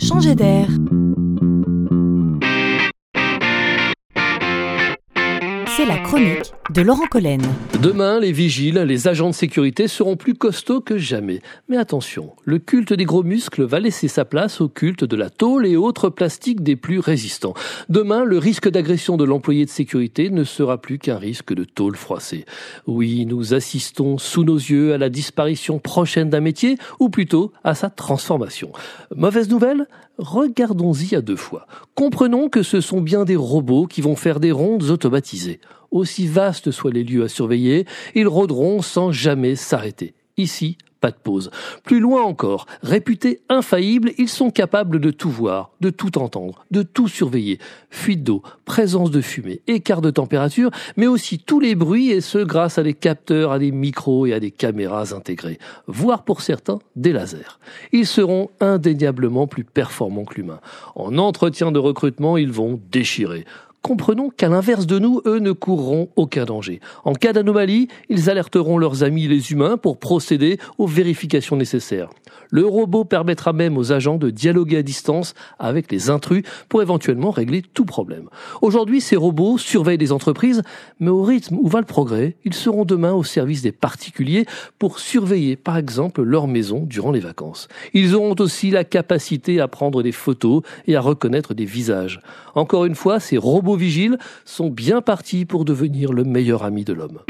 changer d'air. C'est la chronique de Laurent Collen. Demain, les vigiles, les agents de sécurité seront plus costauds que jamais. Mais attention, le culte des gros muscles va laisser sa place au culte de la tôle et autres plastiques des plus résistants. Demain, le risque d'agression de l'employé de sécurité ne sera plus qu'un risque de tôle froissée. Oui, nous assistons sous nos yeux à la disparition prochaine d'un métier, ou plutôt à sa transformation. Mauvaise nouvelle? Regardons-y à deux fois. Comprenons que ce sont bien des robots qui vont faire des rondes automatisées. Aussi vastes soient les lieux à surveiller, ils rôderont sans jamais s'arrêter. Ici, pas de pause. Plus loin encore, réputés infaillibles, ils sont capables de tout voir, de tout entendre, de tout surveiller. Fuite d'eau, présence de fumée, écart de température, mais aussi tous les bruits, et ce grâce à des capteurs, à des micros et à des caméras intégrées, voire pour certains des lasers. Ils seront indéniablement plus performants que l'humain. En entretien de recrutement, ils vont déchirer comprenons qu'à l'inverse de nous, eux ne courront aucun danger. En cas d'anomalie, ils alerteront leurs amis les humains pour procéder aux vérifications nécessaires. Le robot permettra même aux agents de dialoguer à distance avec les intrus pour éventuellement régler tout problème. Aujourd'hui, ces robots surveillent les entreprises, mais au rythme où va le progrès, ils seront demain au service des particuliers pour surveiller par exemple leur maison durant les vacances. Ils auront aussi la capacité à prendre des photos et à reconnaître des visages. Encore une fois, ces robots vigiles sont bien partis pour devenir le meilleur ami de l'homme.